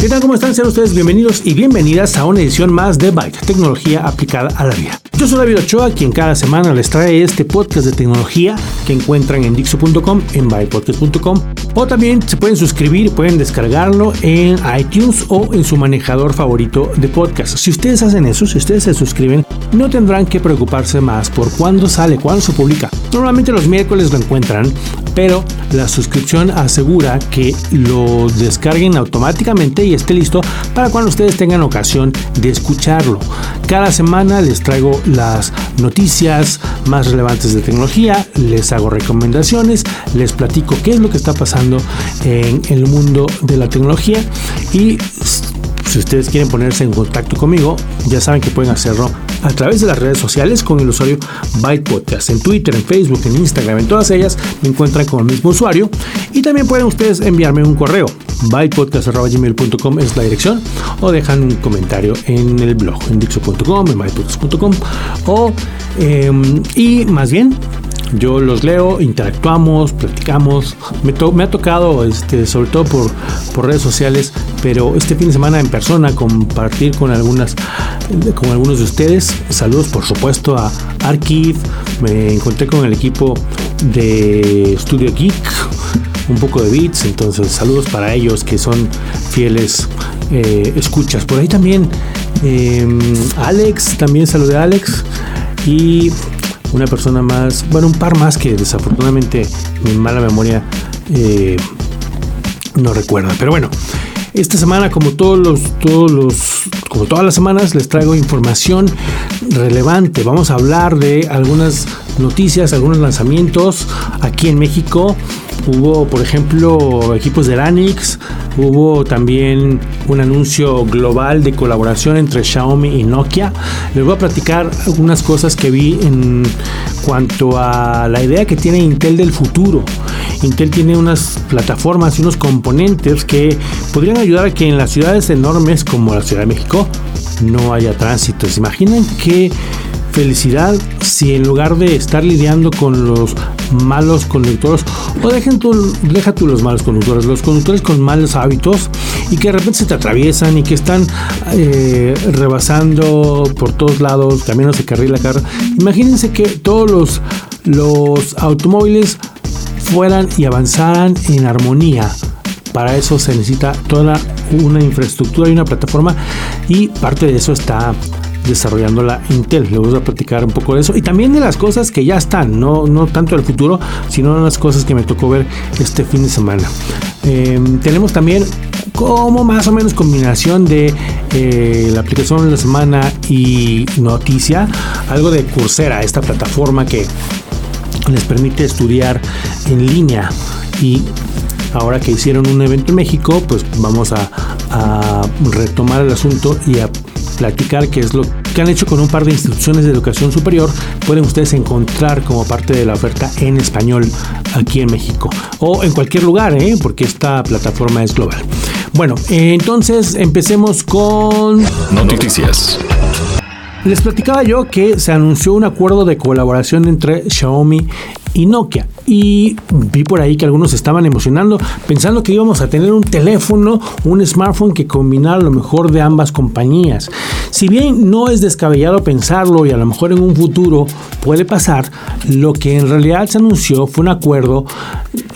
¿Qué tal? ¿Cómo están? Sean ustedes bienvenidos y bienvenidas a una edición más de Byte, tecnología aplicada a la vida. Yo soy David Ochoa, quien cada semana les trae este podcast de tecnología que encuentran en Dixo.com, en bytepodcast.com, o también se pueden suscribir pueden descargarlo en iTunes o en su manejador favorito de podcast. Si ustedes hacen eso, si ustedes se suscriben, no tendrán que preocuparse más por cuándo sale, cuándo se publica. Normalmente los miércoles lo encuentran, pero la suscripción asegura que lo descarguen automáticamente y esté listo para cuando ustedes tengan ocasión de escucharlo. Cada semana les traigo las noticias más relevantes de tecnología, les hago recomendaciones, les platico qué es lo que está pasando en el mundo de la tecnología y si ustedes quieren ponerse en contacto conmigo, ya saben que pueden hacerlo a través de las redes sociales con el usuario Byte Podcast. En Twitter, en Facebook, en Instagram, en todas ellas me encuentran con el mismo usuario. Y también pueden ustedes enviarme un correo. bytepodcast.gmail.com es la dirección. O dejan un comentario en el blog, en dixo.com, en bytepodcast.com. O, em, y más bien, yo los leo, interactuamos, platicamos. Me, ha tocado, este, sobre todo por, redes sociales, pero este fin de semana en persona compartir con algunas, con algunos de ustedes. Saludos, por supuesto, a Archive. Me encontré con el equipo de Studio Geek, un poco de beats. Entonces, saludos para ellos que son fieles eh, escuchas. Por ahí también eh, Alex, también saludé a Alex. Y una persona más, bueno, un par más que desafortunadamente mi mala memoria eh, no recuerda. Pero bueno, esta semana, como todos los, todos los, como todas las semanas, les traigo información relevante. Vamos a hablar de algunas noticias, algunos lanzamientos aquí en México. Hubo, por ejemplo, equipos de Lanix, hubo también un anuncio global de colaboración entre Xiaomi y Nokia. Les voy a platicar algunas cosas que vi en cuanto a la idea que tiene Intel del futuro. Intel tiene unas plataformas y unos componentes que podrían ayudar a que en las ciudades enormes como la Ciudad de México no haya tránsito. ¿Se imaginan qué felicidad si en lugar de estar lidiando con los malos conductores o dejen tú, deja tú los malos conductores, los conductores con malos hábitos y que de repente se te atraviesan y que están eh, rebasando por todos lados, caminos de carril a carro. Imagínense que todos los, los automóviles fueran y avanzaran en armonía. Para eso se necesita toda una infraestructura y una plataforma y parte de eso está desarrollando la Intel. Les voy a platicar un poco de eso y también de las cosas que ya están, no, no tanto del futuro, sino las cosas que me tocó ver este fin de semana. Em, tenemos también como más o menos combinación de eh, la aplicación de la semana y noticia, algo de Coursera, esta plataforma que les permite estudiar en línea y ahora que hicieron un evento en México, pues vamos a, a retomar el asunto y a platicar qué es lo que han hecho con un par de instituciones de educación superior. Pueden ustedes encontrar como parte de la oferta en español aquí en México o en cualquier lugar, ¿eh? porque esta plataforma es global. Bueno, entonces empecemos con noticias. Les platicaba yo que se anunció un acuerdo de colaboración entre Xiaomi y Nokia. Y vi por ahí que algunos estaban emocionando pensando que íbamos a tener un teléfono, un smartphone que combinara lo mejor de ambas compañías. Si bien no es descabellado pensarlo y a lo mejor en un futuro puede pasar, lo que en realidad se anunció fue un acuerdo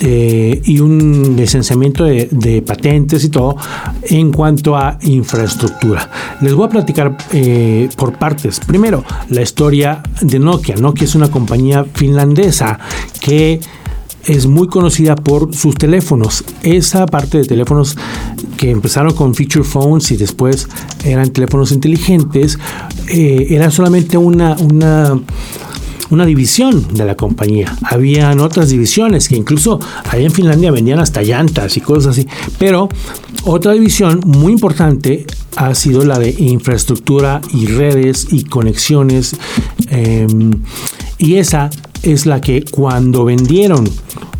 eh, y un licenciamiento de, patentes y todo en cuanto a infraestructura. Les voy a platicar eh, por partes. Primero, la historia de Nokia. Nokia es una compañía finlandesa que es muy conocida por sus teléfonos. Esa parte de teléfonos que empezaron con feature phones y después eran teléfonos inteligentes, eh, era solamente una, una, una división de la compañía. Habían otras divisiones que incluso allá en Finlandia vendían hasta llantas y cosas así. Pero otra división muy importante ha sido la de infraestructura y redes y conexiones. Eh, y esa es la que cuando vendieron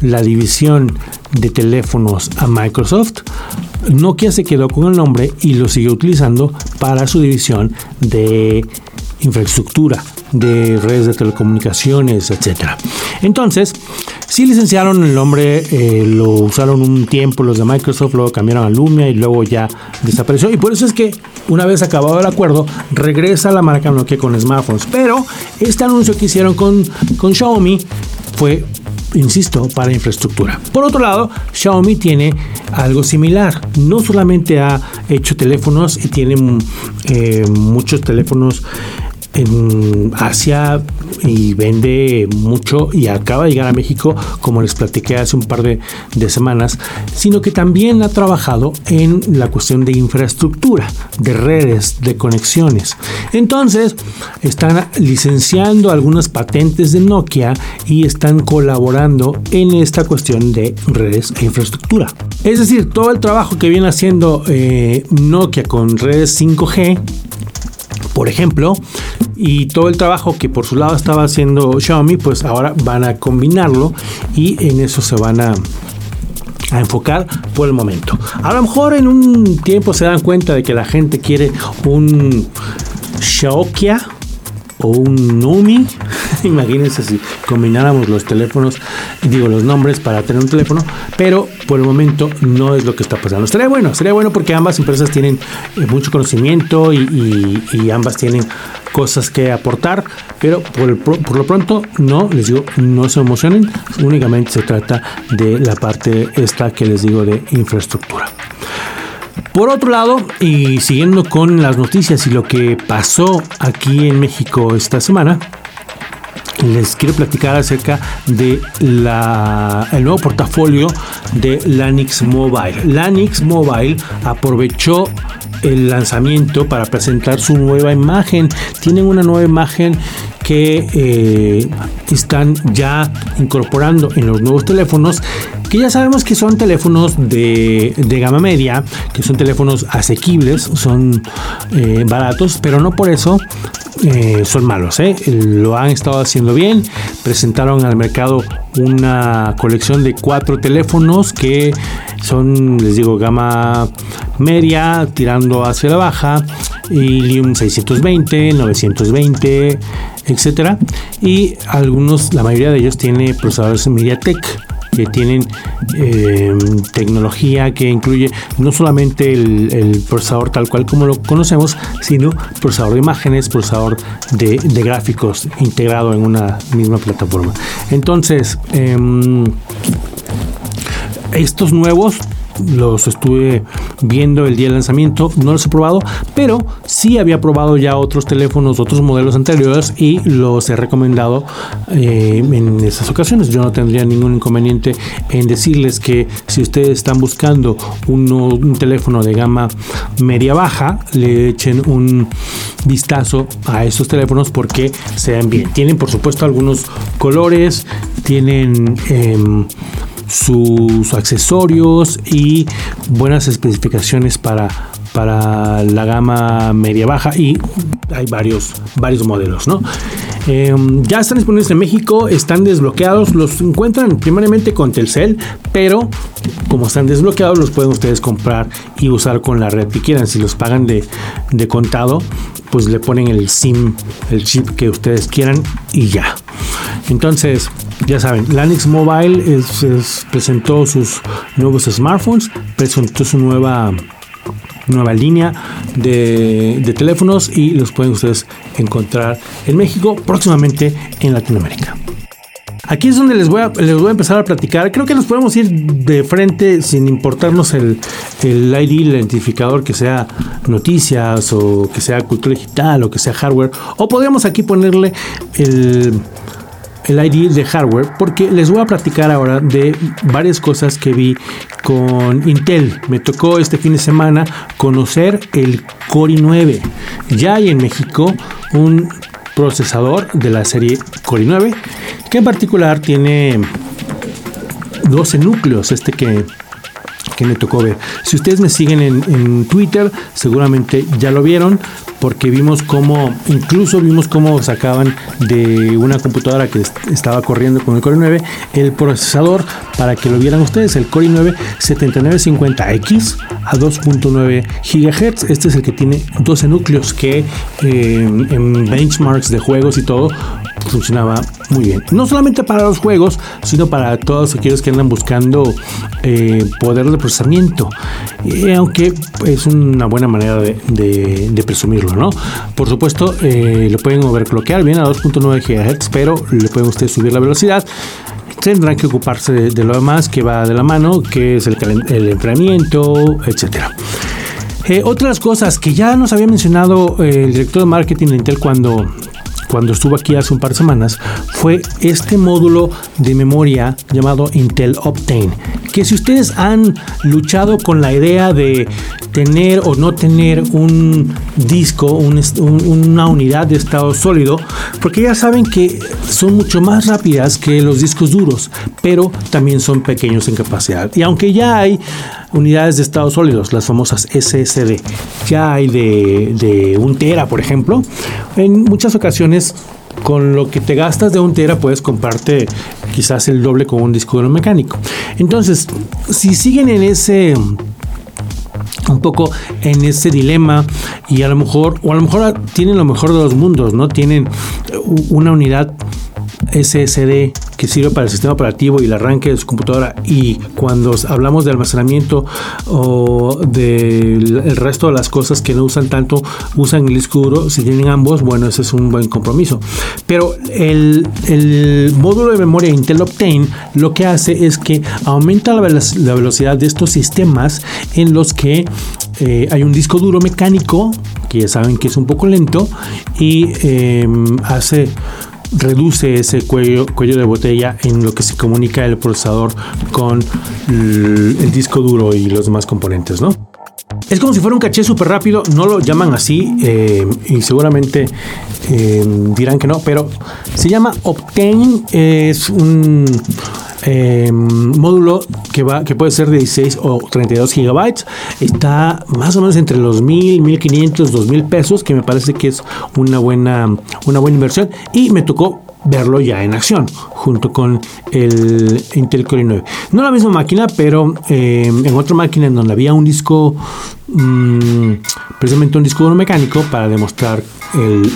la división de teléfonos a Microsoft, Nokia se quedó con el nombre y lo siguió utilizando para su división de infraestructura, de redes de telecomunicaciones, etc. Entonces, sí licenciaron el nombre, eh, lo usaron un tiempo los de Microsoft, luego cambiaron a Lumia y luego ya desapareció. Y por eso es que una vez acabado el acuerdo, regresa la marca Nokia con smartphones. Pero este anuncio que hicieron con, con Xiaomi fue insisto, para infraestructura. Por otro lado, Xiaomi tiene algo similar. No solamente ha hecho teléfonos y tiene eh, muchos teléfonos en Asia y vende mucho y acaba de llegar a México, como les platiqué hace un par de, semanas, sino que también ha trabajado en la cuestión de infraestructura, de redes, de conexiones. Entonces, están licenciando algunas patentes de Nokia y están colaborando en esta cuestión de redes e infraestructura. Es decir, todo el trabajo que viene haciendo eh, Nokia con redes 5G por ejemplo, y todo el trabajo que por su lado estaba haciendo Xiaomi, pues ahora van a combinarlo y en eso se van a a enfocar por el momento. A lo mejor en un tiempo se dan cuenta de que la gente quiere un Xiaomi o un Numi. Imagínense si combináramos los teléfonos, digo los nombres para tener un teléfono, pero por el momento no es lo que está pasando. Sería bueno, sería bueno porque ambas empresas tienen eh, mucho conocimiento y, ambas tienen cosas que aportar, pero por, por, lo pronto no, les digo, no se emocionen, únicamente se trata de la parte esta que les digo de infraestructura. Por otro lado, y siguiendo con las noticias y lo que pasó aquí en México esta semana, les quiero platicar acerca de la, el nuevo portafolio de Lanix Mobile. Lanix Mobile aprovechó el lanzamiento para presentar su nueva imagen. Tienen una nueva imagen que eh, están ya incorporando en los nuevos teléfonos que ya sabemos que son teléfonos de, gama media, que son teléfonos asequibles, son eh, baratos, pero no por eso eh, son malos. ¿eh? Lo han estado haciendo bien. Presentaron al mercado una colección de cuatro teléfonos que son, les digo, gama media, tirando hacia la baja. Ilium 620, 920, etcétera. Y algunos, la mayoría de ellos tiene procesadores MediaTek que tienen eh, tecnología que incluye no solamente el, procesador tal cual como lo conocemos, sino procesador de imágenes, procesador de, gráficos integrado en una misma plataforma. Entonces, em, estos nuevos los estuve viendo el día del lanzamiento, no los he probado, pero sí había probado ya otros teléfonos, otros modelos anteriores y los he recomendado eh, en esas ocasiones. Yo no tendría ningún inconveniente en decirles que si ustedes están buscando un teléfono de gama media baja, le echen un vistazo a esos teléfonos porque se ven bien. Tienen por supuesto algunos colores, tienen... Em, sus accesorios y buenas especificaciones para, para la gama media baja y hay varios, varios modelos, ¿no? Em, ya están disponibles en México, están desbloqueados, los encuentran primariamente con Telcel, pero como están desbloqueados los pueden ustedes comprar y usar con la red que quieran. Si los pagan de, de contado, pues le ponen el SIM, el chip que ustedes quieran y ya. Entonces, ya saben, Lanix Mobile presentó sus nuevos smartphones, presentó su nueva nueva línea de, teléfonos y los pueden ustedes encontrar en México, próximamente en Latinoamérica. Aquí es donde les voy, a, les voy a empezar a platicar. Creo que nos podemos ir de frente sin importarnos el, el ID, el identificador, que sea noticias o que sea cultura digital o que sea hardware. O podríamos aquí ponerle el el ID de hardware porque les voy a platicar ahora de varias cosas que vi con Intel. Me tocó este fin de semana conocer el Core i9. Ya hay en México un procesador de la serie Core i9 que en particular tiene 12 núcleos. Este que que me tocó ver. Si ustedes me siguen en, en, Twitter, seguramente ya lo vieron, porque vimos cómo, incluso vimos cómo sacaban de una computadora que estaba corriendo con el Core 9 el procesador para que lo vieran ustedes, el Core 9 7950X a 2.9 GHz. Este es el que tiene 12 núcleos que eh, en benchmarks de juegos y todo funcionaba muy bien. No solamente para los juegos, sino para todos aquellos que andan buscando eh, poder de procesamiento. Eh, aunque es una buena manera de, presumirlo, ¿no? Por supuesto, eh, lo pueden overclockear bien a 2.9 GHz, pero le pueden ustedes subir la velocidad tendrán que ocuparse de, lo demás que va de la mano, que es el, el entrenamiento, etcétera. otras cosas que ya nos había mencionado el director de marketing de Intel cuando cuando estuvo aquí hace un par de semanas fue este módulo de memoria llamado Intel Optane. Que si ustedes han luchado con la idea de tener o no tener un disco, una unidad de estado sólido, porque ya saben que son mucho más rápidas que los discos duros, pero también son pequeños en capacidad. Y aunque ya hay unidades de estado sólidos, las famosas SSD. Ya hay de, de un tera, por ejemplo. En muchas ocasiones con lo que te gastas de un tera puedes comprarte quizás el doble con un disco duro mecánico. Entonces, si siguen en ese un poco en ese dilema y a lo mejor o a lo mejor tienen lo mejor de los mundos, ¿no? Tienen una unidad SSD que sirve para el sistema operativo y el arranque de su computadora y cuando hablamos de almacenamiento o del resto de las cosas que no usan tanto, usan el disco duro, si tienen ambos, bueno, ese es un buen compromiso. Pero el, módulo de memoria Intel Optane lo que hace es que aumenta la, velocidad de estos sistemas en los que eh, hay un disco duro mecánico, que ya saben que es un poco lento, y em, hace reduce ese cuello, cuello de botella en lo que se comunica el procesador con el, disco duro y los demás componentes, ¿no? Es como si fuera un caché súper rápido, no lo llaman así eh, y seguramente eh, dirán que no, pero se llama Optane, es un eh, módulo que, va, que puede ser de 16 o 32 gigabytes. Está más o menos entre los 1000, 1500, 2000 pesos, que me parece que es una buena, una buena inversión. Y me tocó verlo ya en acción junto con el Intel Core 9. No la misma máquina, pero eh, en otra máquina en donde había un disco, mm, precisamente un disco duro mecánico para demostrar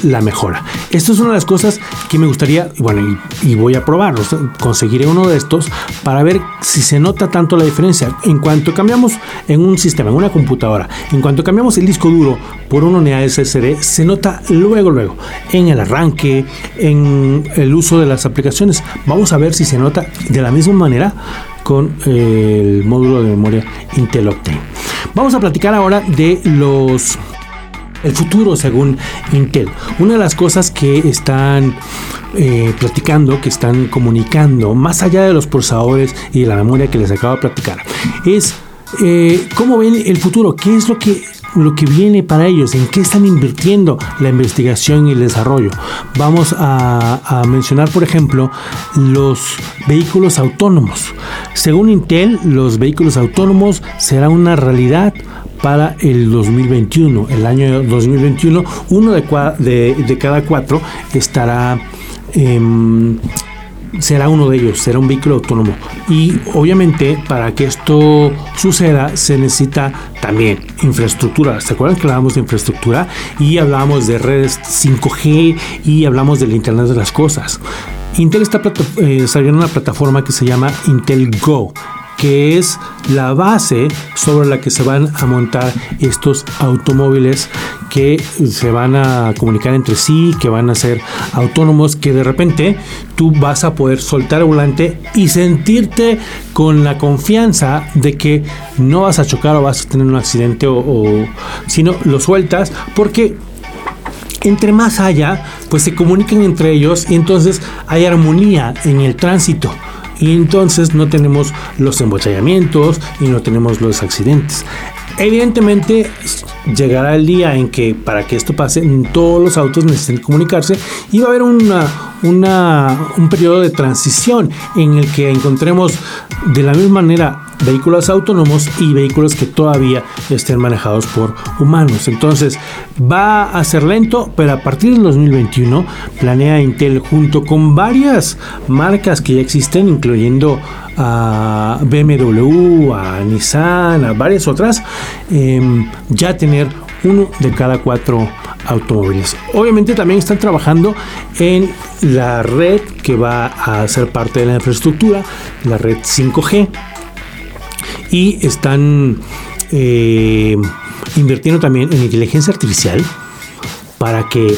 la mejora. Esto es una de las cosas que me gustaría, bueno, y, voy a probarlo, conseguiré uno de estos para ver si se nota tanto la diferencia. En cuanto cambiamos en un sistema, en una computadora, en cuanto cambiamos el disco duro por una unidad SSD, se nota luego, luego, en el arranque, en el uso de las aplicaciones. Vamos a ver si se nota de la misma manera con el módulo de memoria Intel Optane. Vamos a platicar ahora de los el futuro según Intel. Una de las cosas que están eh, platicando, que están comunicando, más allá de los procesadores y de la memoria que les acabo de platicar, es eh, cómo ven el futuro, qué es lo que lo que viene para ellos, en qué están invirtiendo la investigación y el desarrollo. Vamos a, mencionar, por ejemplo, los vehículos autónomos. Según Intel, los vehículos autónomos serán una realidad para el 2021. El año 2021, uno de, cada cuatro estará... será uno de ellos, será un vehículo autónomo. Y obviamente para que esto suceda se necesita también infraestructura. ¿Se acuerdan que hablábamos de infraestructura? Y hablábamos de redes 5G y hablamos del Internet de las Cosas. Intel está eh, saliendo una plataforma que se llama Intel Go que es la base sobre la que se van a montar estos automóviles que se van a comunicar entre sí, que van a ser autónomos, que de repente tú vas a poder soltar el volante y sentirte con la confianza de que no vas a chocar o vas a tener un accidente o, sino lo sueltas porque entre más haya, pues se comunican entre ellos y entonces hay armonía en el tránsito y entonces no tenemos los embotellamientos y no tenemos los accidentes. Evidentemente llegará el día en que para que esto pase todos los autos necesiten comunicarse y va a haber una, un periodo de transición en el que encontremos de la misma manera vehículos autónomos y vehículos que todavía estén manejados por humanos. Entonces va a ser lento, pero a partir del 2021 planea Intel junto con varias marcas que ya existen, incluyendo a BMW, a Nissan, a varias otras, em, ya tener uno de cada cuatro automóviles. Obviamente también están trabajando en la red que va a ser parte de la infraestructura, la red 5G, y están eh, invirtiendo también en inteligencia artificial para que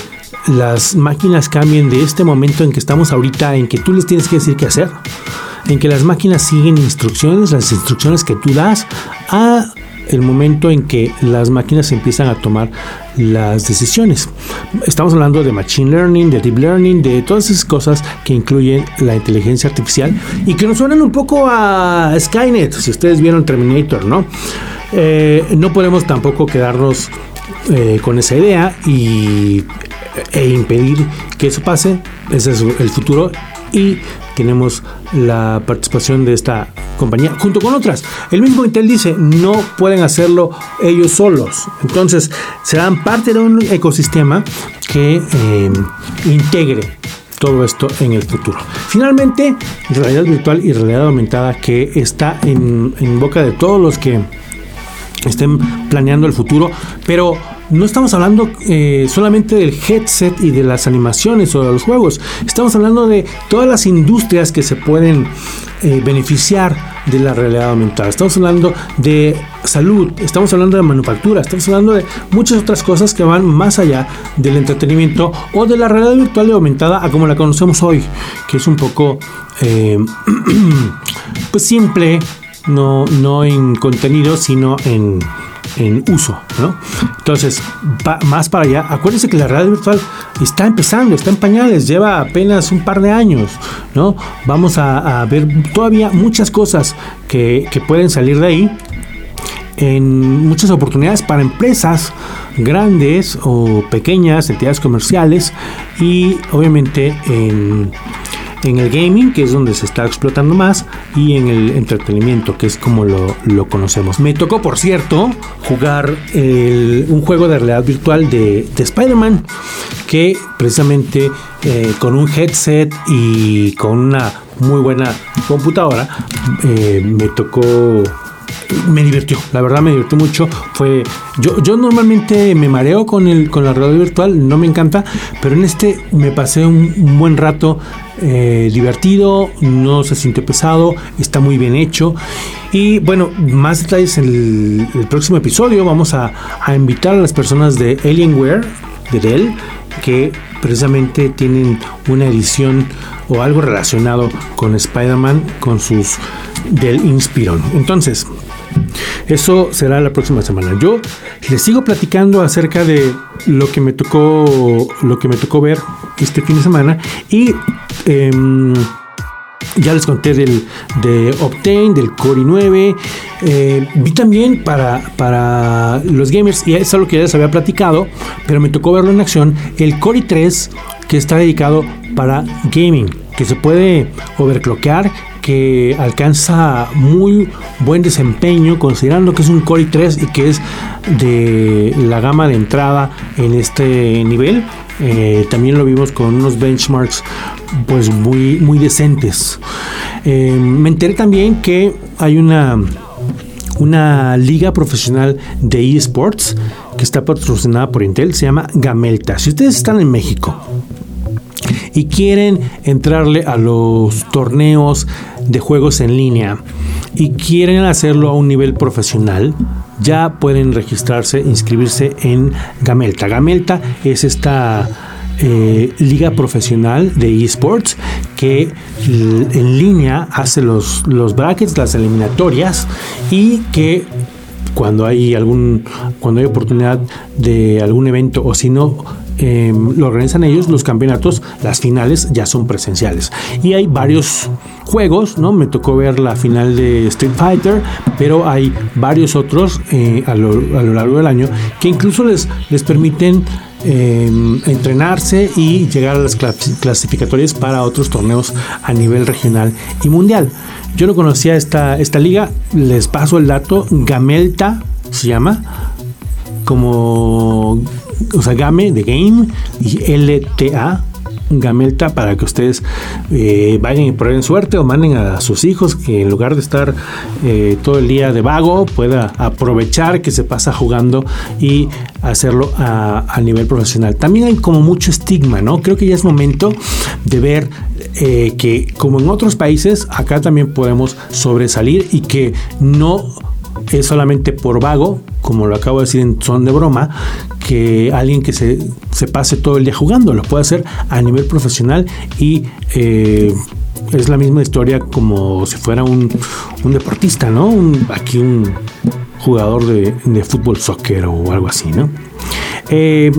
las máquinas cambien de este momento en que estamos ahorita, en que tú les tienes que decir qué hacer, en que las máquinas siguen instrucciones, las instrucciones que tú das, a el momento en que las máquinas empiezan a tomar las decisiones. Estamos hablando de Machine Learning, de Deep Learning, de todas esas cosas que incluyen la inteligencia artificial y que nos suenan un poco a Skynet, si ustedes vieron Terminator, ¿no? Eh, no podemos tampoco quedarnos eh, con esa idea y, e impedir que eso pase. Ese es el futuro y tenemos la participación de esta compañía junto con otras. El mismo Intel dice, no pueden hacerlo ellos solos. Entonces, serán parte de un ecosistema que eh, integre todo esto en el futuro. Finalmente, realidad virtual y realidad aumentada que está en, en boca de todos los que estén planeando el futuro, pero no estamos hablando eh, solamente del headset y de las animaciones o de los juegos. Estamos hablando de todas las industrias que se pueden eh, beneficiar de la realidad aumentada. Estamos hablando de salud, estamos hablando de manufactura, estamos hablando de muchas otras cosas que van más allá del entretenimiento o de la realidad virtual y aumentada a como la conocemos hoy, que es un poco eh, pues simple, no, no en contenido, sino en en uso, ¿no? Entonces, más para allá, acuérdense que la realidad virtual está empezando, está en pañales, lleva apenas un par de años, ¿no? Vamos a, ver todavía muchas cosas que, que pueden salir de ahí en muchas oportunidades para empresas grandes o pequeñas, entidades comerciales y obviamente en en el gaming, que es donde se está explotando más, y en el entretenimiento, que es como lo, conocemos. Me tocó, por cierto, jugar un juego de realidad virtual de, Spider-Man, que precisamente eh, con un headset y con una muy buena computadora, eh, me tocó me divirtió, la verdad me divirtió mucho. Fue yo, yo normalmente me mareo con el con la realidad virtual, no me encanta, pero en este me pasé un, buen rato eh, divertido, no se siente pesado, está muy bien hecho. Y bueno, más detalles en el, próximo episodio. Vamos a, a, invitar a las personas de Alienware, de Dell, que precisamente tienen una edición o algo relacionado con Spider-Man, con sus Dell Inspiron. Entonces, eso será la próxima semana. Yo les sigo platicando acerca de lo que me tocó, lo que me tocó ver este fin de semana y em, ya les conté del de Optane, del Core i9. Eh, vi también para, para los gamers, y es algo que ya les había platicado, pero me tocó verlo en acción, el Core i3 que está dedicado para gaming, que se puede overclockear que alcanza muy buen desempeño considerando que es un Core i3 y que es de la gama de entrada en este nivel. Eh, también lo vimos con unos benchmarks pues muy, muy decentes. Eh, me enteré también que hay una, una liga profesional de esports que está patrocinada por Intel, se llama Gamelta. Si ustedes están en México y quieren entrarle a los torneos de juegos en línea y quieren hacerlo a un nivel profesional, ya pueden registrarse, inscribirse en Gamelta. Gamelta es esta eh, liga profesional de esports que en línea hace los, los brackets, las eliminatorias y que cuando hay algún cuando hay oportunidad de algún evento o si no Em, lo organizan ellos, los campeonatos, las finales ya son presenciales. Y hay varios juegos, ¿no? Me tocó ver la final de Street Fighter, pero hay varios otros eh, a, lo, largo del año que incluso les, les permiten em, entrenarse y llegar a las clasificatorias para otros torneos a nivel regional y mundial. Yo no conocía esta, esta liga, les paso el dato, Gamelta se llama, como, o sea, Game de Game y LTA Gamelta para que ustedes eh, vayan y prueben suerte o manden a sus hijos que en lugar de estar eh, todo el día de vago pueda aprovechar que se pasa jugando y hacerlo a, nivel profesional. También hay como mucho estigma, ¿no? Creo que ya es momento de ver eh, que como en otros países, acá también podemos sobresalir y que no es solamente por vago, como lo acabo de decir en son de broma, que alguien que se, pase todo el día jugando, lo puede hacer a nivel profesional y eh, es la misma historia como si fuera un, deportista, ¿no? aquí un jugador de, fútbol soccer o algo así, ¿no? Eh,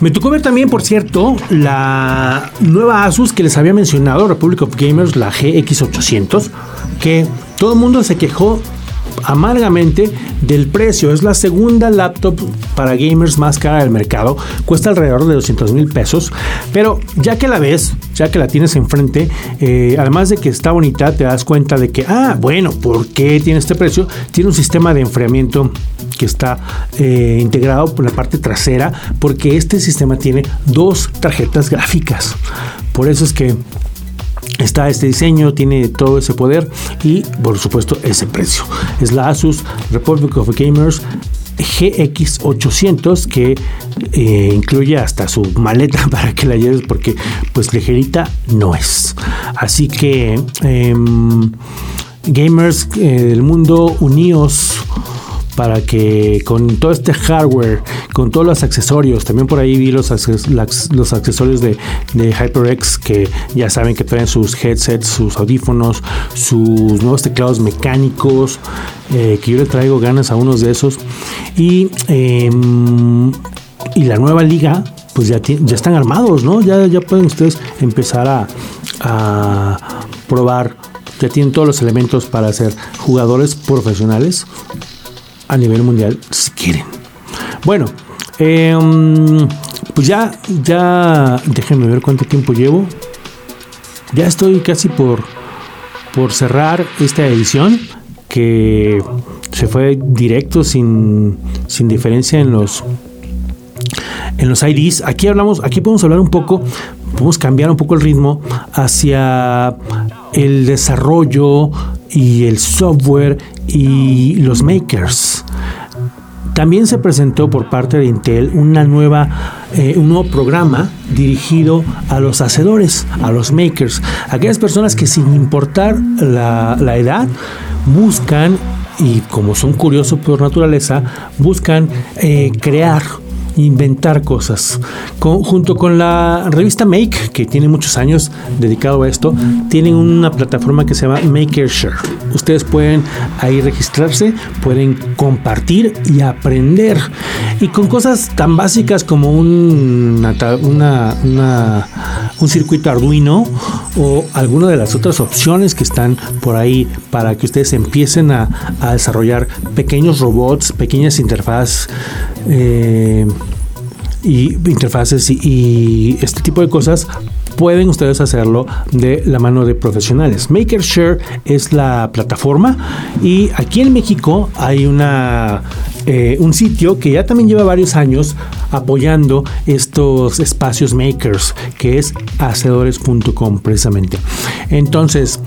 me tocó ver también, por cierto, la nueva Asus que les había mencionado, Republic of Gamers, la GX800, que todo el mundo se quejó amargamente del precio. Es la segunda laptop para gamers más cara del mercado. Cuesta alrededor de 200 mil pesos. Pero ya que la ves, ya que la tienes enfrente, eh, además de que está bonita, te das cuenta de que, ah, bueno, ¿por qué tiene este precio? Tiene un sistema de enfriamiento que está eh, integrado por la parte trasera porque este sistema tiene dos tarjetas gráficas. Por eso es que está este diseño, tiene todo ese poder y por supuesto ese precio. Es la Asus Republic of Gamers GX800 que eh, incluye hasta su maleta para que la lleves porque pues ligerita no es. Así que em, gamers eh, del mundo unidos para que con todo este hardware, con todos los accesorios, también por ahí vi los, los accesorios de, HyperX que ya saben que traen sus headsets, sus audífonos, sus nuevos teclados mecánicos, eh, que yo le traigo ganas a unos de esos. Y, em, y la nueva liga, pues ya, ya están armados, ¿no? Ya, ya pueden ustedes empezar a, a probar ya tienen todos los elementos para ser jugadores profesionales a nivel mundial si quieren. Bueno, em, pues ya, ya, déjenme ver cuánto tiempo llevo. Ya estoy casi por, por cerrar esta edición que se fue directo sin, sin diferencia en los en los IDs. Aquí hablamos, aquí podemos hablar un poco, podemos cambiar un poco el ritmo hacia el desarrollo y el software y los makers. También se presentó por parte de Intel una nueva, eh, un nuevo programa dirigido a los hacedores, a los makers, aquellas personas que sin importar la, edad buscan y como son curiosos por naturaleza, buscan eh, crear inventar cosas. junto con la revista Make, que tiene muchos años dedicado a esto, tienen una plataforma que se llama Makershare. Ustedes pueden ahí registrarse, pueden compartir y aprender. Y con cosas tan básicas como un, una, un circuito Arduino o alguna de las otras opciones que están por ahí para que ustedes empiecen a, desarrollar pequeños robots, pequeñas interfaces. Eh, y interfaces y, este tipo de cosas pueden ustedes hacerlo de la mano de profesionales. MakerShare es la plataforma y aquí en México hay una eh, un sitio que ya también lleva varios años apoyando estos espacios makers, que es hacedores.com precisamente. Entonces,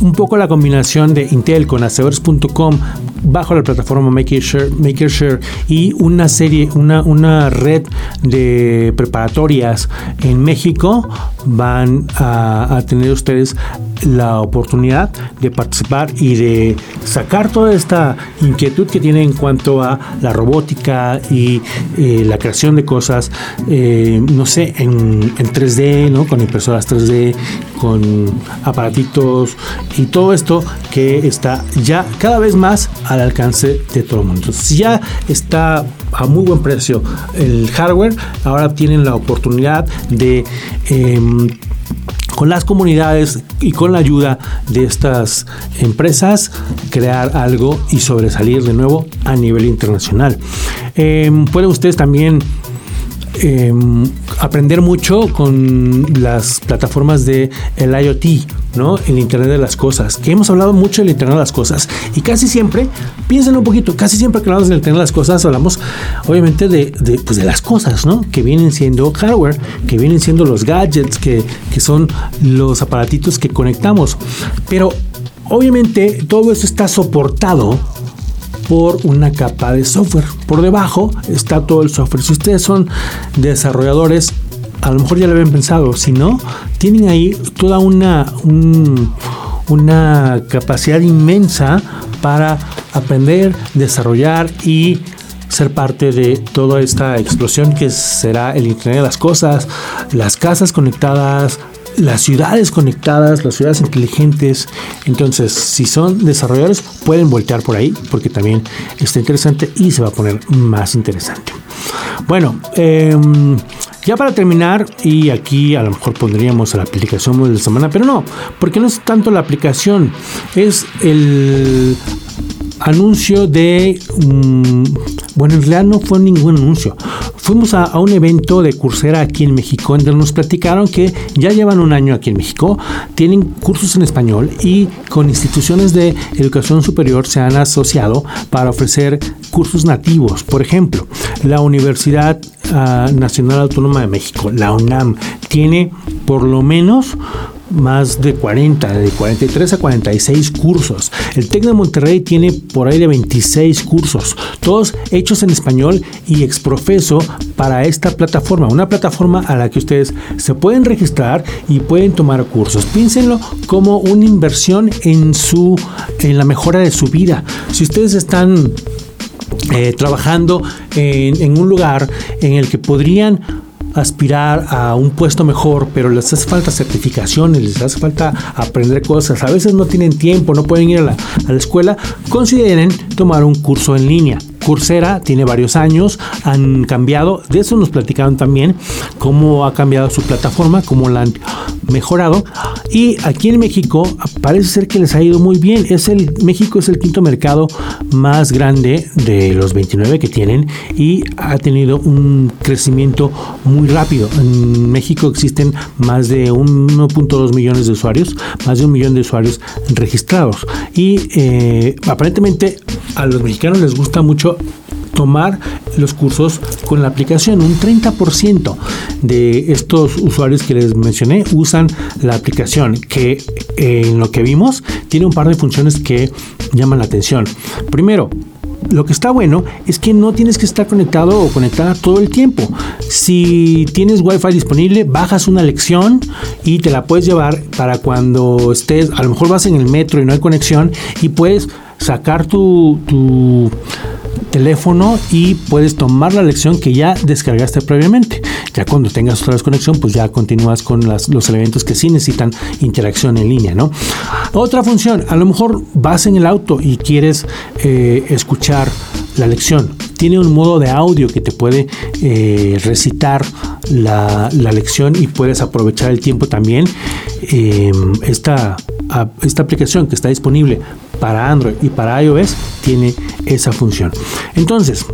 un poco la combinación de Intel con hacedores.com bajo la plataforma MakerShare, MakerShare y una serie, una, una red de preparatorias en México van a, tener ustedes la oportunidad de participar y de sacar toda esta inquietud que tienen en cuanto a la robótica y eh, la creación de cosas, eh, no sé, en, en 3D, ¿no? con impresoras 3D, con aparatitos y todo esto que está ya cada vez más al alcance de todo el mundo. Entonces, ya está a muy buen precio el hardware, ahora tienen la oportunidad de... Em, con las comunidades y con la ayuda de estas empresas crear algo y sobresalir de nuevo a nivel internacional. Em, pueden ustedes también em, aprender mucho con las plataformas de el IoT, ¿no? El Internet de las Cosas, que hemos hablado mucho del Internet de las Cosas y casi siempre, piensen un poquito, casi siempre que hablamos del Internet de las Cosas, hablamos obviamente de, de, pues de las cosas, ¿no? Que vienen siendo hardware, que vienen siendo los gadgets, que, que son los aparatitos que conectamos. Pero obviamente todo eso está soportado por una capa de software. Por debajo está todo el software. Si ustedes son desarrolladores, a lo mejor ya lo habían pensado. Si no, tienen ahí toda una, una capacidad inmensa para aprender, desarrollar y ser parte de toda esta explosión que será el Internet de las Cosas, las casas conectadas, las ciudades conectadas, las ciudades inteligentes. Entonces, si son desarrolladores, pueden voltear por ahí porque también está interesante y se va a poner más interesante. Bueno, em, ya para terminar, y aquí a lo mejor pondríamos la aplicación de la semana, pero no, porque no es tanto la aplicación, es el anuncio de... Mm, bueno, en realidad no fue ningún anuncio. Fuimos a, un evento de Coursera aquí en México, donde nos platicaron que ya llevan un año aquí en México, tienen cursos en español y con instituciones de educación superior se han asociado para ofrecer cursos nativos. Por ejemplo, la Universidad ah, Nacional Autónoma de México, la UNAM, tiene por lo menos más de 40, de 43 a 46 cursos. El TEC de Monterrey tiene por ahí de 26 cursos, todos hechos en español y exprofeso para esta plataforma, una plataforma a la que ustedes se pueden registrar y pueden tomar cursos. Piénsenlo como una inversión en su en la mejora de su vida. Si ustedes están eh, trabajando en, en un lugar en el que podrían aspirar a un puesto mejor, pero les hace falta certificaciones, les hace falta aprender cosas, a veces no tienen tiempo, no pueden ir a la, escuela, consideren tomar un curso en línea. Coursera tiene varios años, han cambiado, de eso nos platicaron también, cómo ha cambiado su plataforma, cómo la han mejorado. Y aquí en México parece ser que les ha ido muy bien. Es el, México es el quinto mercado más grande de los 29 que tienen y ha tenido un crecimiento muy rápido. En México existen más de 1.2 millones de usuarios, más de un millón de usuarios registrados. Y eh, aparentemente a los mexicanos les gusta mucho tomar los cursos con la aplicación. Un 30% de estos usuarios que les mencioné usan la aplicación, que eh, en lo que vimos tiene un par de funciones que llaman la atención. Primero, lo que está bueno es que no tienes que estar conectado o conectada todo el tiempo. Si tienes Wi-Fi disponible, bajas una lección y te la puedes llevar para cuando estés, a lo mejor vas en el metro y no hay conexión y puedes sacar tu, tu teléfono y puedes tomar la lección que ya descargaste previamente. Ya cuando tengas otra vez conexión, pues ya continúas con los elementos que sí necesitan interacción en línea, ¿no? Otra función, a lo mejor vas en el auto y quieres eh, escuchar la lección. Tiene un modo de audio que te puede eh, recitar la, lección y puedes aprovechar el tiempo también. Eh, esta, esta aplicación que está disponible para Android y para iOS tiene esa función. Entonces,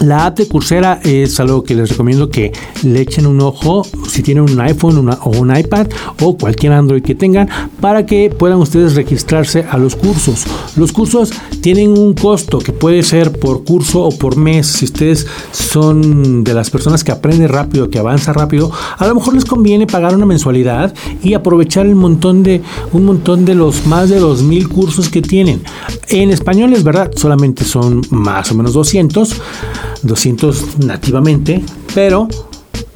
la app de Coursera es algo que les recomiendo que le echen un ojo si tienen un iPhone o un iPad o cualquier Android que tengan para que puedan ustedes registrarse a los cursos. Los cursos tienen un costo que puede ser por curso o por mes. Si ustedes son de las personas que aprenden rápido, que avanza rápido, a lo mejor les conviene pagar una mensualidad y aprovechar el montón de un montón de los más de 2000 cursos que tienen. En español es verdad, solamente son más o menos 200 200 nativamente, pero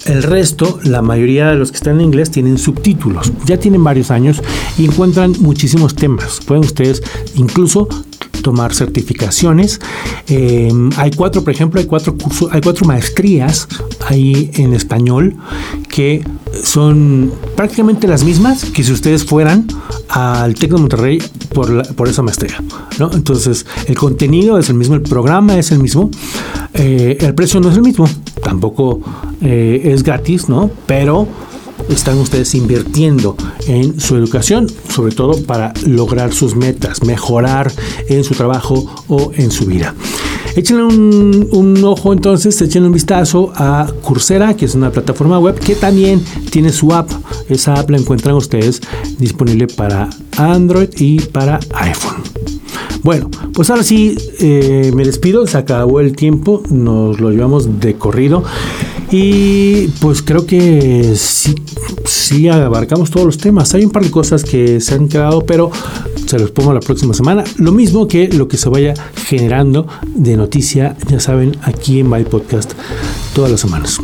el resto, la mayoría de los que están en inglés tienen subtítulos. Ya tienen varios años y encuentran muchísimos temas. Pueden ustedes incluso tomar certificaciones. Em, hay cuatro, por ejemplo, hay cuatro cursos, hay cuatro maestrías ahí en español que son prácticamente las mismas que si ustedes fueran al TEC de Monterrey por, por esa maestría. ¿no? Entonces, el contenido es el mismo, el programa es el mismo, eh, el precio no es el mismo, tampoco eh, es gratis, ¿no? Pero están ustedes invirtiendo en su educación, sobre todo para lograr sus metas, mejorar en su trabajo o en su vida. Échenle un, ojo entonces, échenle un vistazo a Coursera, que es una plataforma web que también tiene su app. Esa app la encuentran ustedes disponible para Android y para iPhone. Bueno, pues ahora sí eh, me despido, se acabó el tiempo, nos lo llevamos de corrido. Y pues creo que sí, sí abarcamos todos los temas. Hay un par de cosas que se han quedado, pero se los pongo la próxima semana. Lo mismo que lo que se vaya generando de noticia, ya saben, aquí en My Podcast todas las semanas.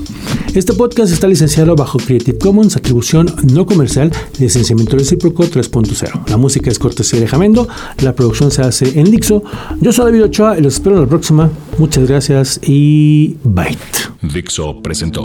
Este podcast está licenciado bajo Creative Commons, atribución no comercial, licenciamiento recíproco 3.0. La música es cortesía de Jamendo, la producción se hace en Dixo. Yo soy David Ochoa y los espero en la próxima. Muchas gracias y bye. Dixo presentó